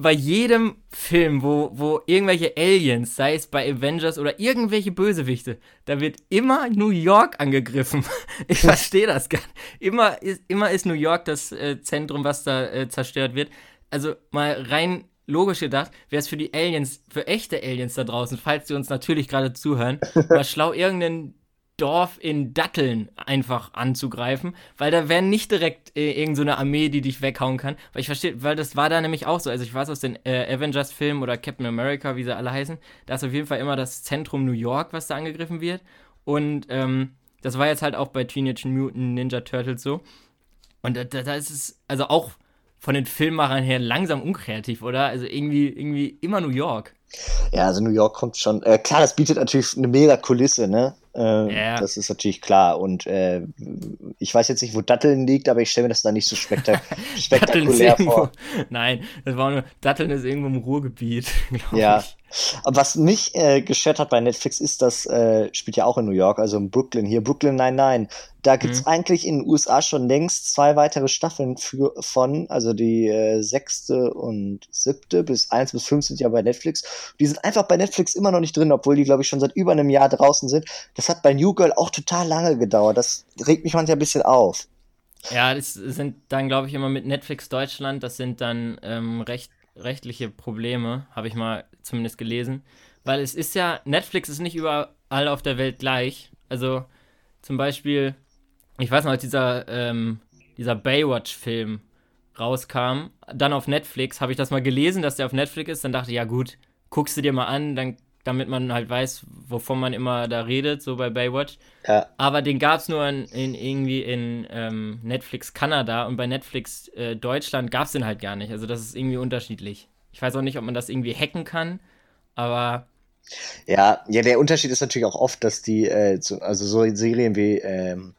S1: bei jedem Film, wo, wo irgendwelche Aliens, sei es bei Avengers oder irgendwelche Bösewichte, da wird immer New York angegriffen. Ich verstehe das gar nicht. Immer ist, immer ist New York das äh, Zentrum, was da äh, zerstört wird. Also mal rein logisch gedacht, wäre es für die Aliens, für echte Aliens da draußen, falls sie uns natürlich gerade zuhören, mal schlau irgendeinen Dorf in Datteln einfach anzugreifen, weil da wäre nicht direkt äh, irgendeine so Armee, die dich weghauen kann. Weil ich verstehe, weil das war da nämlich auch so. Also ich weiß aus den äh, Avengers-Filmen oder Captain America, wie sie alle heißen, da ist auf jeden Fall immer das Zentrum New York, was da angegriffen wird. Und ähm, das war jetzt halt auch bei Teenage Mutant Ninja Turtles so. Und da, da ist es, also auch von den Filmmachern her langsam unkreativ, oder? Also irgendwie, irgendwie immer New York.
S2: Ja, also New York kommt schon. Äh, klar, das bietet natürlich eine mega Kulisse, ne? Äh, ja. Das ist natürlich klar. Und äh, ich weiß jetzt nicht, wo Datteln liegt, aber ich stelle mir das da nicht so spektak spektakulär vor.
S1: Nein, das war nur, Datteln ist irgendwo im Ruhrgebiet,
S2: Ja. Ich. Aber was mich äh, gestört hat bei Netflix ist, das äh, spielt ja auch in New York, also in Brooklyn hier, Brooklyn 99. Da gibt's mhm. eigentlich in den USA schon längst zwei weitere Staffeln für, von, also die äh, sechste und siebte bis eins bis fünf sind ja bei Netflix. Die sind einfach bei Netflix immer noch nicht drin, obwohl die, glaube ich, schon seit über einem Jahr draußen sind. Das hat bei New Girl auch total lange gedauert. Das regt mich manchmal ein bisschen auf.
S1: Ja, das sind dann, glaube ich, immer mit Netflix Deutschland, das sind dann ähm, recht, rechtliche Probleme, habe ich mal zumindest gelesen. Weil es ist ja, Netflix ist nicht überall auf der Welt gleich. Also zum Beispiel ich weiß noch, als dieser, ähm, dieser Baywatch-Film rauskam, dann auf Netflix, habe ich das mal gelesen, dass der auf Netflix ist, dann dachte ich, ja gut, guckst du dir mal an, dann, damit man halt weiß, wovon man immer da redet, so bei Baywatch. Ja. Aber den gab es nur in, in, irgendwie in ähm, Netflix Kanada und bei Netflix äh, Deutschland gab es den halt gar nicht. Also das ist irgendwie unterschiedlich. Ich weiß auch nicht, ob man das irgendwie hacken kann, aber
S2: ja, ja, der Unterschied ist natürlich auch oft, dass die, äh, so, also so Serien wie ähm,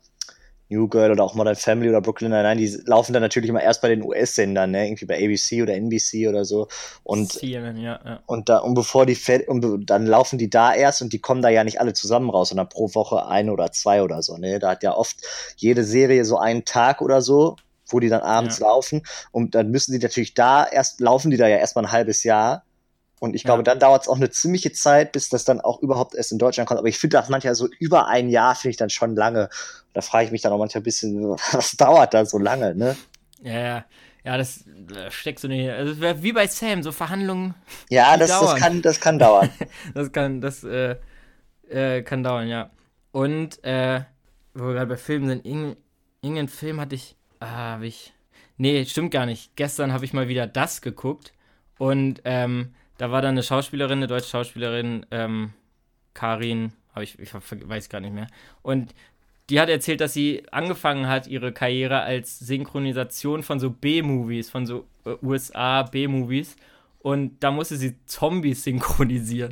S2: New Girl oder auch Modern Family oder Brooklyn Nine-Nine, die laufen dann natürlich immer erst bei den US-Sendern, ne? irgendwie bei ABC oder NBC oder so. Und, CNN, ja, ja. und da, und bevor die, und dann laufen die da erst und die kommen da ja nicht alle zusammen raus, sondern pro Woche eine oder zwei oder so, ne? Da hat ja oft jede Serie so einen Tag oder so, wo die dann abends ja. laufen. Und dann müssen die natürlich da erst, laufen die da ja erstmal ein halbes Jahr Und ich glaube, ja. dann dauert es auch eine ziemliche Zeit, bis das dann auch überhaupt erst in Deutschland kommt. Aber ich finde das manchmal so über ein Jahr finde ich dann schon lange. Da frage ich mich dann auch manchmal ein bisschen, was dauert da so lange, ne?
S1: Ja, ja. Ja, das steckt so eine. Also wie bei Sam, so Verhandlungen.
S2: Ja, das, das, kann, das kann dauern.
S1: das kann, das äh, äh, kann dauern, ja. Und, äh, wo wir gerade bei Filmen sind, irgendeinen Film hatte ich. Ah, habe ich. Nee, stimmt gar nicht. Gestern habe ich mal wieder das geguckt. Und ähm, da war dann eine Schauspielerin, eine deutsche Schauspielerin, ähm, Karin, habe ich, ich weiß gar nicht mehr. Und die hat erzählt, dass sie angefangen hat, ihre Karriere als Synchronisation von so B-Movies, von so äh, USA B-Movies. Und da musste sie Zombies synchronisieren.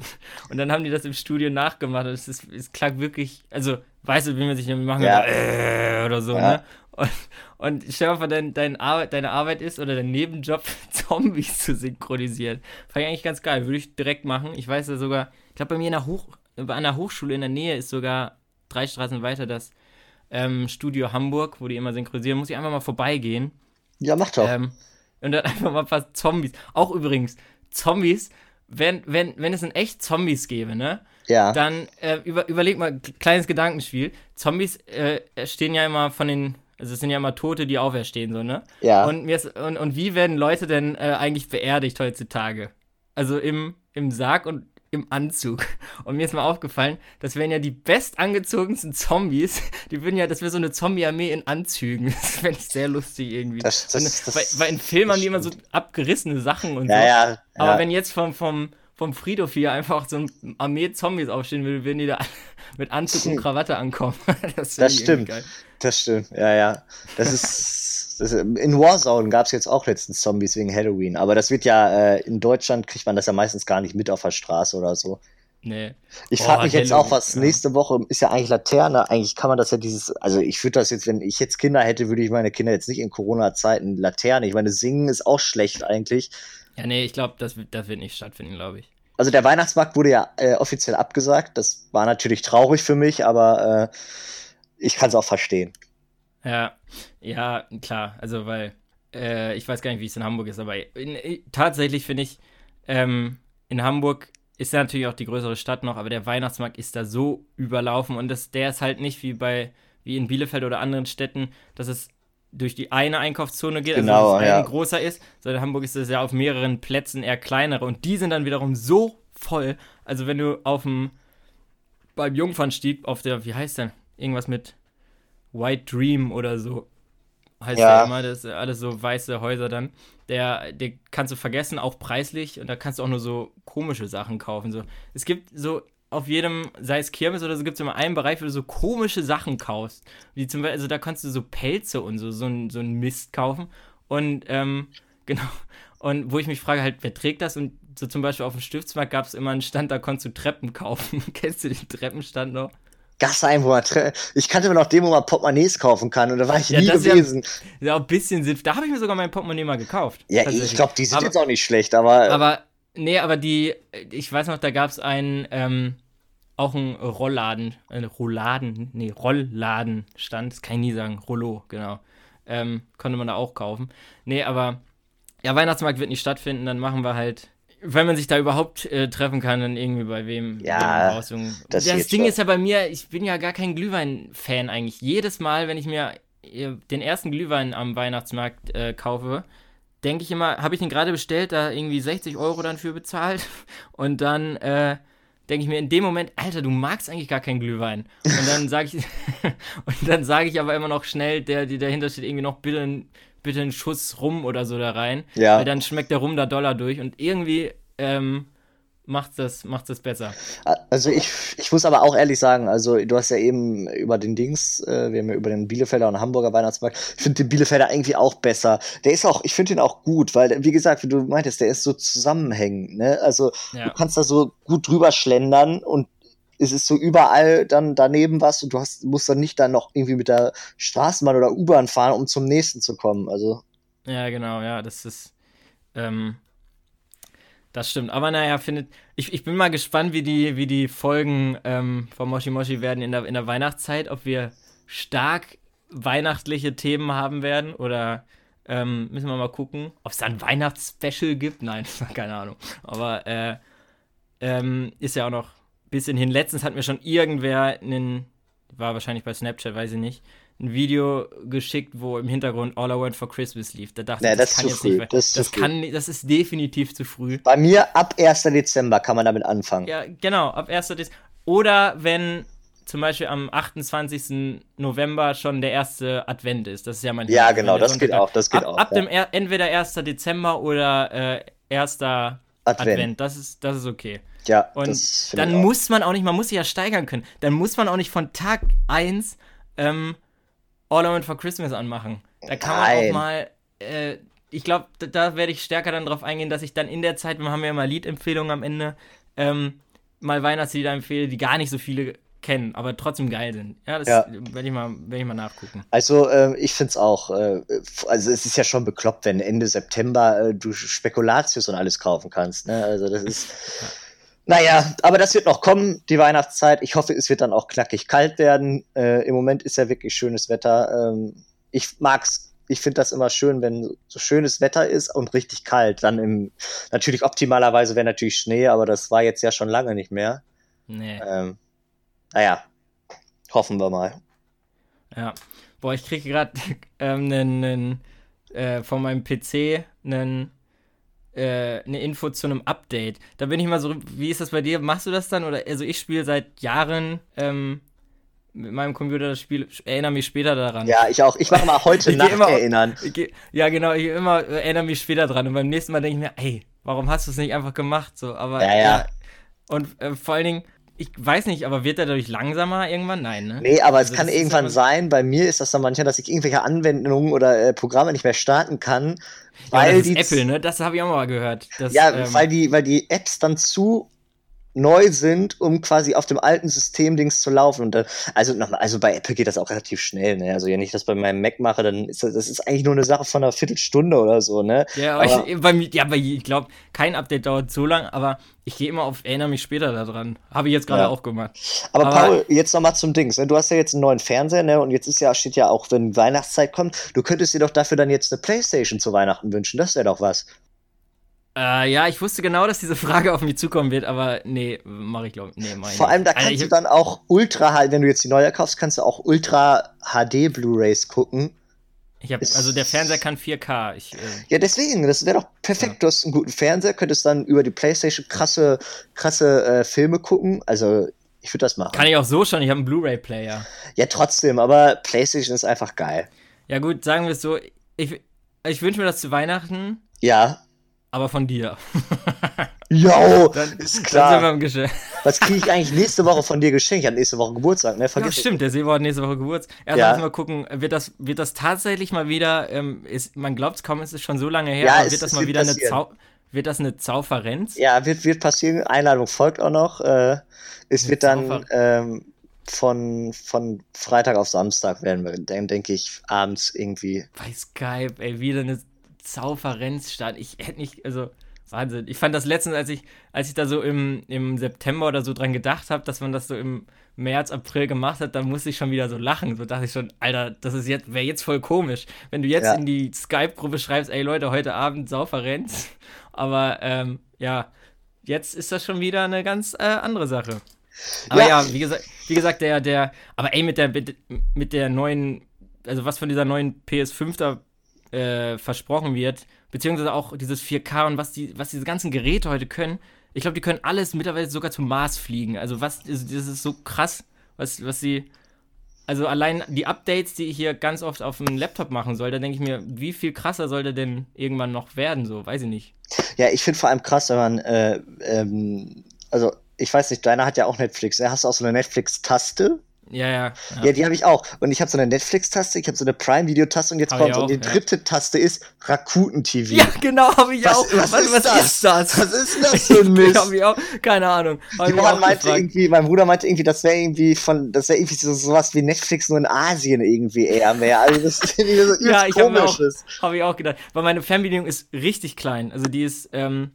S1: Und dann haben die das im Studio nachgemacht. Und es, ist, es klang wirklich, also, weißt du, wie man sich nämlich machen ja. kann, äh, oder so, ja. ne? Und, und stell dir mal vor, dein, dein Arbeit, deine Arbeit ist oder dein Nebenjob, Zombies zu synchronisieren. Fand ich eigentlich ganz geil. Würde ich direkt machen. Ich weiß ja sogar, ich glaube, bei mir in der Hoch, bei einer Hochschule in der Nähe ist sogar drei Straßen weiter das ähm, Studio Hamburg, wo die immer synchronisieren, muss ich einfach mal vorbeigehen.
S2: Ja, mach doch.
S1: Ähm, und dann einfach mal ein paar Zombies. Auch übrigens, Zombies, wenn, wenn, wenn es in echt Zombies gäbe, ne?
S2: Ja.
S1: Dann äh, über, überleg mal, kleines Gedankenspiel. Zombies äh, stehen ja immer von den, also es sind ja immer Tote, die auferstehen, so, ne?
S2: Ja.
S1: Und, mir ist, und, und wie werden Leute denn äh, eigentlich beerdigt heutzutage? Also im, im Sarg und im Anzug. Und mir ist mal aufgefallen, das wären ja die bestangezogensten Zombies. Die würden ja, das wäre so eine Zombie-Armee in Anzügen. Das fände ich sehr lustig irgendwie. Das, das, das, weil, weil, in Filmen haben die immer so abgerissene Sachen und
S2: ja,
S1: so.
S2: Ja, ja.
S1: Aber wenn jetzt vom, vom, vom Friedhof hier einfach so eine Armee Zombies aufstehen würde, würden die da mit Anzug und Krawatte ankommen.
S2: das, das stimmt. Das stimmt, ja, ja. Das ist. Das, in Warzone gab es jetzt auch letztens Zombies wegen Halloween, aber das wird ja, äh, in Deutschland kriegt man das ja meistens gar nicht mit auf der Straße oder so.
S1: Nee.
S2: Ich frage mich jetzt auch, was ja. nächste Woche ist ja eigentlich Laterne. Eigentlich kann man das ja dieses, also ich würde das jetzt, wenn ich jetzt Kinder hätte, würde ich meine Kinder jetzt nicht in Corona-Zeiten Laterne. Ich meine, singen ist auch schlecht eigentlich.
S1: Ja, nee, ich glaube, das, das wird nicht stattfinden, glaube ich.
S2: Also der Weihnachtsmarkt wurde ja äh, offiziell abgesagt. Das war natürlich traurig für mich, aber äh, ich kann es auch verstehen.
S1: Ja, ja, klar. Also, weil äh, ich weiß gar nicht, wie es in Hamburg ist, aber in, in, tatsächlich finde ich, ähm, in Hamburg ist ja natürlich auch die größere Stadt noch, aber der Weihnachtsmarkt ist da so überlaufen und das, der ist halt nicht wie bei wie in Bielefeld oder anderen Städten, dass es durch die eine Einkaufszone geht,
S2: also genau,
S1: dass
S2: es ja.
S1: ein großer ist, sondern in Hamburg ist es ja auf mehreren Plätzen eher kleinere und die sind dann wiederum so voll. Also wenn du auf dem beim Jungfernstieg auf der, wie heißt denn, irgendwas mit White Dream oder so heißt ja. der immer, das alles so weiße Häuser dann. Der, der kannst du vergessen, auch preislich und da kannst du auch nur so komische Sachen kaufen. So. Es gibt so auf jedem, sei es Kirmes oder so, gibt es immer einen Bereich, wo du so komische Sachen kaufst. Wie zum Beispiel, also da kannst du so Pelze und so, so ein, so Mist kaufen. Und ähm, genau. Und wo ich mich frage, halt, wer trägt das? Und so zum Beispiel auf dem Stiftsmarkt gab es immer einen Stand, da konntest du Treppen kaufen. Kennst du den Treppenstand noch?
S2: Gaseinwohner. Ich kannte mir noch dem, wo man Portemonnaies kaufen kann und da war ich ja, nie gewesen.
S1: Ja, ja, ein bisschen Sinn. Da habe ich mir sogar mein Portemonnaie mal gekauft.
S2: Ja, ich glaube, die sind aber, jetzt auch nicht schlecht, aber.
S1: Aber, nee, aber die, ich weiß noch, da gab es einen, ähm, auch einen Rollladen, äh, Rolladen, nee, Rollladenstand, das kann ich nie sagen, Rollo, genau. Ähm, konnte man da auch kaufen. Nee, aber, ja, Weihnachtsmarkt wird nicht stattfinden, dann machen wir halt wenn man sich da überhaupt äh, treffen kann, dann irgendwie bei wem.
S2: Ja.
S1: Das, das Ding schon. ist ja bei mir, ich bin ja gar kein Glühwein-Fan eigentlich. Jedes Mal, wenn ich mir äh, den ersten Glühwein am Weihnachtsmarkt äh, kaufe, denke ich immer, habe ich den gerade bestellt, da irgendwie 60 Euro dann für bezahlt und dann äh, denke ich mir in dem Moment, Alter, du magst eigentlich gar keinen Glühwein. Und dann sage ich, und dann sage ich aber immer noch schnell, der, der dahinter steht, irgendwie noch bitte ein bitte einen Schuss Rum oder so da rein.
S2: Ja.
S1: Weil dann schmeckt der Rum da doller durch und irgendwie ähm, macht das, macht's das besser.
S2: Also ich, ich muss aber auch ehrlich sagen, also du hast ja eben über den Dings, äh, wir haben ja über den Bielefelder und Hamburger Weihnachtsmarkt, ich finde den Bielefelder irgendwie auch besser. Der ist auch, ich finde ihn auch gut, weil, wie gesagt, wie du meintest, der ist so zusammenhängend, ne? Also ja. du kannst da so gut drüber schlendern und es ist so überall dann daneben was und du hast, musst dann nicht dann noch irgendwie mit der Straßenbahn oder U-Bahn fahren, um zum nächsten zu kommen. Also.
S1: Ja, genau, ja, das ist. Ähm, das stimmt. Aber naja, findet. Ich, ich bin mal gespannt, wie die, wie die Folgen ähm, von Moshi Moshi werden in der, in der Weihnachtszeit, ob wir stark weihnachtliche Themen haben werden oder Ähm, müssen wir mal gucken, ob es da ein Weihnachtsspecial gibt. Nein, keine Ahnung. Aber äh, ähm, ist ja auch noch ein bisschen hin. Letztens hat mir schon irgendwer einen, war wahrscheinlich bei Snapchat, weiß ich nicht, ein Video geschickt, wo im Hintergrund All I Want for Christmas lief. Da dachte
S2: nee,
S1: ich,
S2: das, das kann jetzt früh. nicht
S1: Das, das kann, das ist definitiv zu früh.
S2: Bei mir ab 1. Dezember kann man damit anfangen.
S1: Ja, genau, ab 1. Dezember. Oder wenn zum Beispiel am 28. November schon der erste Advent ist. Das ist ja mein
S2: Ja, genau, das geht auch. Das geht
S1: ab,
S2: auch,
S1: ab
S2: ja.
S1: dem er, entweder 1. Dezember oder äh, 1. Advent. Advent. Das, ist, das ist okay.
S2: Ja,
S1: und dann muss man auch nicht, man muss sich ja steigern können. Dann muss man auch nicht von Tag 1 ähm, All I Want for Christmas anmachen. Da kann man Nein. auch mal. Äh, ich glaube, da, da werde ich stärker dann drauf eingehen, dass ich dann in der Zeit, wir haben ja mal Liedempfehlungen am Ende, ähm, mal Weihnachtslieder empfehle, die gar nicht so viele kennen, aber trotzdem geil sind. Ja, das ja. werde ich, mal, werd ich mal nachgucken.
S2: Also, äh, ich finde es auch, äh, also es ist ja schon bekloppt, wenn Ende September äh, du Spekulatius und alles kaufen kannst. Ne? Also, das ist. Ja. Naja, aber das wird noch kommen, die Weihnachtszeit. Ich hoffe, es wird dann auch knackig kalt werden. Äh, Im Moment ist ja wirklich schönes Wetter. Ähm, ich mag's, ich finde das immer schön, wenn so schönes Wetter ist und richtig kalt. Dann im, natürlich optimalerweise wäre natürlich Schnee, aber das war jetzt ja schon lange nicht mehr.
S1: Nee.
S2: Ähm, naja, hoffen wir mal.
S1: Ja. Boah, ich kriege gerade ähm, äh, von meinem PC einen äh, eine Info zu einem Update. Da bin ich mal so, wie ist das bei dir? Machst du das dann? Oder also ich spiele seit Jahren ähm, mit meinem Computer das Spiel, erinnere mich später daran.
S2: Ja, ich auch. Ich mache mal heute Nacht immer, erinnern.
S1: Geh, ja, genau, ich immer äh, erinnere mich später dran. Und beim nächsten Mal denke ich mir, ey, warum hast du es nicht einfach gemacht? So, aber
S2: ja, ja. ja.
S1: Und äh, vor allen Dingen, ich weiß nicht, aber wird er dadurch langsamer irgendwann? Nein, ne?
S2: Nee, aber also es kann irgendwann sein, bei mir ist das dann manchmal, dass ich irgendwelche Anwendungen oder äh, Programme nicht mehr starten kann.
S1: Weil ja, das ist Apple, ne? Das habe ich auch mal gehört. Dass,
S2: ja, ähm, weil, die, weil die Apps dann zu neu sind, um quasi auf dem alten System Dings zu laufen. Und dann, also, also bei Apple geht das auch relativ schnell, ne? Also wenn ich das bei meinem Mac mache, dann ist das, das ist eigentlich nur eine Sache von einer Viertelstunde oder so, ne?
S1: Ja, aber, aber ich, bei mir, ja, aber ich glaube, kein Update dauert so lang, aber ich gehe immer auf, erinnere mich später daran. Habe ich jetzt gerade ja. auch gemacht.
S2: Aber, aber Paul, jetzt nochmal zum Dings. Ne? Du hast ja jetzt einen neuen Fernseher, ne? Und jetzt ist ja, steht ja auch, wenn Weihnachtszeit kommt, du könntest dir doch dafür dann jetzt eine Playstation zu Weihnachten wünschen. Das wäre doch was.
S1: Äh, ja, ich wusste genau, dass diese Frage auf mich zukommen wird, aber nee, mache ich glaube nee, mach
S2: Vor allem, da kannst also, du dann auch Ultra, wenn du jetzt die neue kaufst, kannst du auch Ultra HD Blu-rays gucken.
S1: Ich hab, also der Fernseher kann 4K. Ich, äh,
S2: ja, deswegen, das wäre doch perfekt. Ja. Du hast einen guten Fernseher, könntest dann über die Playstation krasse, krasse äh, Filme gucken. Also, ich würde das machen.
S1: Kann ich auch so schon, ich habe einen Blu-ray-Player.
S2: Ja, trotzdem, aber Playstation ist einfach geil.
S1: Ja, gut, sagen wir es so. Ich, ich wünsche mir das zu Weihnachten.
S2: Ja.
S1: Aber von dir.
S2: Jo, dann ist klar. Dann. Was kriege ich eigentlich nächste Woche von dir geschenkt? Ich habe nächste Woche Geburtstag, ne?
S1: Vergiss ja, stimmt, der Sebo hat nächste Woche Geburtstag. Erst ja. wir gucken, wird das, wird das tatsächlich mal wieder, ähm, ist, man glaubt es kaum, es ist schon so lange her,
S2: ja,
S1: aber
S2: es,
S1: wird das mal wieder passieren. eine Zau wird das eine Zauferenz?
S2: Ja, wird, wird passieren. Einladung folgt auch noch. Äh, es eine wird dann ähm, von, von Freitag auf Samstag werden wir, dann denke ich, abends irgendwie.
S1: Bei Skype, ey, wieder eine Zauferenz statt. Ich hätte nicht, also Wahnsinn. Ich fand das letztens, als ich, als ich da so im, im September oder so dran gedacht habe, dass man das so im März, April gemacht hat, da musste ich schon wieder so lachen. So dachte ich schon, Alter, das ist jetzt, wäre jetzt voll komisch, wenn du jetzt ja. in die Skype-Gruppe schreibst, ey Leute, heute Abend Sauferenz. Aber ähm, ja, jetzt ist das schon wieder eine ganz äh, andere Sache. Aber ja, ja wie, gesagt, wie gesagt, der, der, aber ey, mit der, mit der neuen, also was von dieser neuen PS5 da äh, versprochen wird, beziehungsweise auch dieses 4K und was, die, was diese ganzen Geräte heute können. Ich glaube, die können alles mittlerweile sogar zum Mars fliegen. Also was, das ist so krass, was, was sie, also allein die Updates, die ich hier ganz oft auf dem Laptop machen soll, da denke ich mir, wie viel krasser soll der denn irgendwann noch werden, so, weiß ich nicht.
S2: Ja, ich finde vor allem krass, wenn man, äh, ähm, also ich weiß nicht, deiner hat ja auch Netflix, ne? hast du auch so eine Netflix-Taste?
S1: Ja, ja.
S2: Ja, ja die habe ich auch. Und ich habe so eine Netflix-Taste, ich habe so eine Prime-Video-Taste und jetzt kommt und die ja. dritte Taste ist Rakuten-TV.
S1: Ja, genau, habe ich was, auch.
S2: Was, was, ist, was das? ist, das?
S1: Was ist das für ein Mist? hab ich auch, keine Ahnung.
S2: Jemand meinte irgendwie, mein Bruder meinte irgendwie, das wäre irgendwie von, das wäre irgendwie so, sowas wie Netflix nur in Asien irgendwie eher mehr. Also das ist irgendwie so
S1: Ja, ich habe auch, hab ich auch gedacht. Weil meine Fernbedienung ist richtig klein. Also die ist, ähm,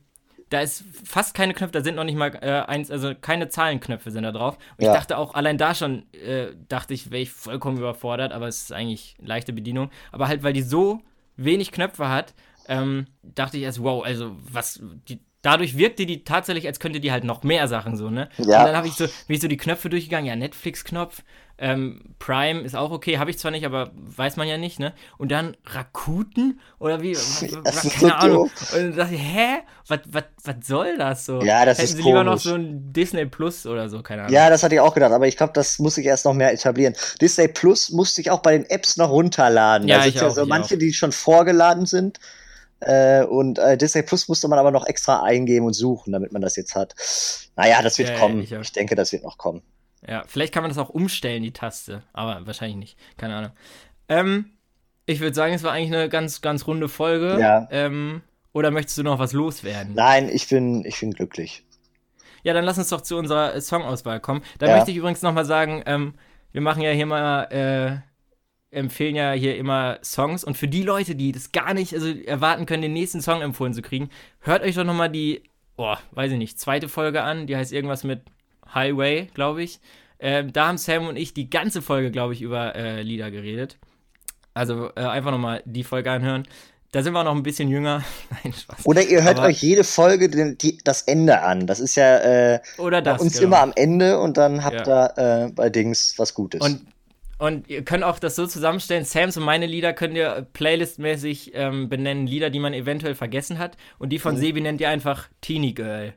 S1: da ist fast keine Knöpfe, da sind noch nicht mal äh, eins, also keine Zahlenknöpfe sind da drauf. Und ja. ich dachte auch, allein da schon, äh, dachte ich, wäre ich vollkommen überfordert, aber es ist eigentlich leichte Bedienung. Aber halt, weil die so wenig Knöpfe hat, ähm, dachte ich erst, wow, also was, die, dadurch wirkte die tatsächlich, als könnte die halt noch mehr Sachen so, ne? Ja. Und dann habe ich so, bin ich so die Knöpfe durchgegangen, ja, Netflix-Knopf, ähm, Prime ist auch okay, habe ich zwar nicht, aber weiß man ja nicht, ne? Und dann Rakuten oder wie? Das keine so Ahnung. Doof. Und dann dachte ich, hä? Was, was, was soll das so?
S2: Ja, das
S1: Hätten
S2: ist
S1: sie lieber noch so ein Disney Plus oder so, keine Ahnung.
S2: Ja, das hatte ich auch gedacht, aber ich glaube, das muss ich erst noch mehr etablieren. Disney Plus musste ich auch bei den Apps noch runterladen.
S1: Ja,
S2: da sind ja so manche, auch. die schon vorgeladen sind. Äh, und äh, Disney Plus musste man aber noch extra eingeben und suchen, damit man das jetzt hat. Naja, das wird ja, kommen. ich, ich denke, das wird noch kommen.
S1: Ja, vielleicht kann man das auch umstellen, die Taste. Aber wahrscheinlich nicht. Keine Ahnung. Ähm, ich würde sagen, es war eigentlich eine ganz, ganz runde Folge.
S2: Ja.
S1: Ähm, oder möchtest du noch was loswerden?
S2: Nein, ich bin, ich bin glücklich.
S1: Ja, dann lass uns doch zu unserer Songauswahl kommen. Da
S2: Ja.
S1: möchte ich übrigens nochmal sagen, ähm, wir machen ja hier mal, äh, empfehlen ja hier immer Songs. Und für die Leute, die das gar nicht also erwarten können, den nächsten Song empfohlen zu kriegen, hört euch doch nochmal die, oh, weiß ich nicht, zweite Folge an. Die heißt irgendwas mit Highway, glaube ich. Ähm, da haben Sam und ich die ganze Folge, glaube ich, über äh, Lieder geredet. Also äh, einfach nochmal die Folge anhören. Da sind wir noch ein bisschen jünger. Nein, Spaß.
S2: Oder ihr hört
S1: Aber-
S2: euch jede Folge den, die, das Ende an. Das ist ja äh,
S1: Oder
S2: bei
S1: das.
S2: uns
S1: genau.
S2: immer am Ende und dann habt
S1: Ja.
S2: ihr äh, bei Dings was Gutes.
S1: Und, und ihr könnt auch das so zusammenstellen, Sams und meine Lieder könnt ihr playlistmäßig ähm, benennen, Lieder, die man eventuell vergessen hat. Und die von
S2: Mhm.
S1: Sebi nennt ihr einfach Teeny Girl.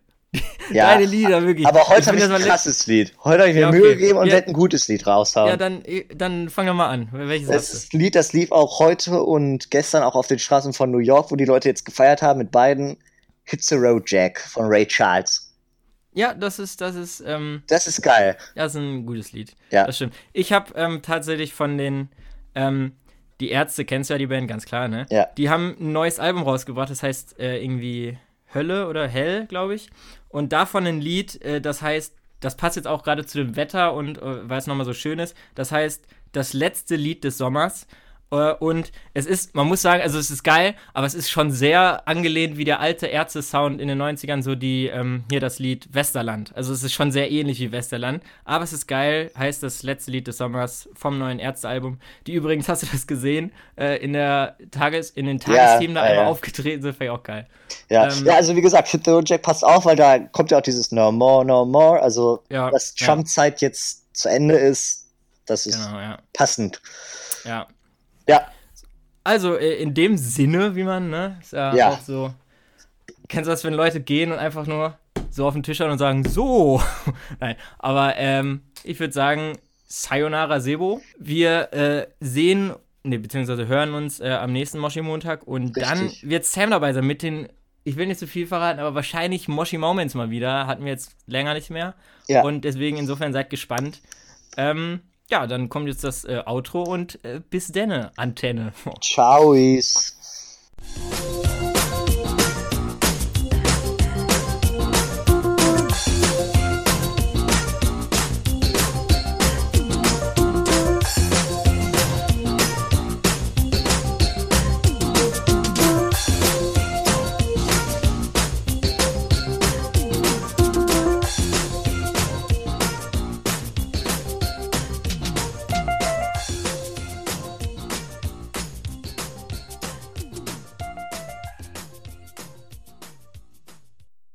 S2: Ja,
S1: Deine Lieder, wirklich.
S2: aber heute habe ich ein krasses Lied. Heute habe ich mir
S1: Ja, okay.
S2: Mühe gegeben und
S1: Ja.
S2: werde ein gutes Lied raushauen.
S1: Ja, dann, äh, dann fang doch mal an. Welches
S2: das Lied, das lief auch heute und gestern auch auf den Straßen von New York, wo die Leute jetzt gefeiert haben mit beiden. Hits the Road Jack von Ray Charles.
S1: Ja, das ist, das ist, ähm,
S2: Das ist geil.
S1: das ist ein gutes Lied.
S2: Ja.
S1: Das stimmt. Ich habe ähm, tatsächlich von den, ähm, die Ärzte, kennst du ja die Band, ganz klar, ne?
S2: Ja.
S1: Die haben ein neues Album rausgebracht, das heißt äh, irgendwie Hölle oder Hell, glaube ich. Und davon ein Lied, äh, das heißt, das passt jetzt auch gerade zu dem Wetter und äh, weil es nochmal so schön ist. Das heißt, das letzte Lied des Sommers. Äh, und es ist, man muss sagen, also es ist geil, aber es ist schon sehr angelehnt wie der alte Ärzte-Sound in den 90ern, so die, ähm, hier das Lied Westerland. Also es ist schon sehr ähnlich wie Westerland, aber es ist geil, heißt das letzte Lied des Sommers vom neuen Ärzte-Album. Die übrigens, hast du das gesehen, äh, in der Tages-, in den Tagesthemen da
S2: ja,
S1: einmal
S2: ja.
S1: aufgetreten sind, fand ich auch geil.
S2: Ja.
S1: Ähm,
S2: ja, also wie gesagt, Hit the Road Jack passt auch, weil da kommt ja auch dieses No More, No More. Also,
S1: Ja,
S2: dass. Trump-Zeit jetzt zu Ende ist, das ist
S1: Genau,
S2: passend.
S1: Ja.
S2: Ja.
S1: Also, äh, in dem Sinne, wie man, ne, ist ja,
S2: Ja.
S1: auch so. Kennst du das, wenn Leute gehen und einfach nur so auf den Tisch schauen und sagen, so? Nein, aber ähm, ich würde sagen, Sayonara Sebo. Wir äh, sehen, ne, beziehungsweise hören uns äh, am nächsten Moshi-Montag und dann
S2: Richtig.
S1: wird Sam dabei sein mit den, ich will nicht so viel verraten, aber wahrscheinlich Moshi-Moments mal wieder. Hatten wir jetzt länger nicht mehr.
S2: Ja.
S1: Und deswegen, insofern seid gespannt. Ähm, ja, dann kommt jetzt das äh, Outro und äh, bis denne, Antenne.
S2: Ciao.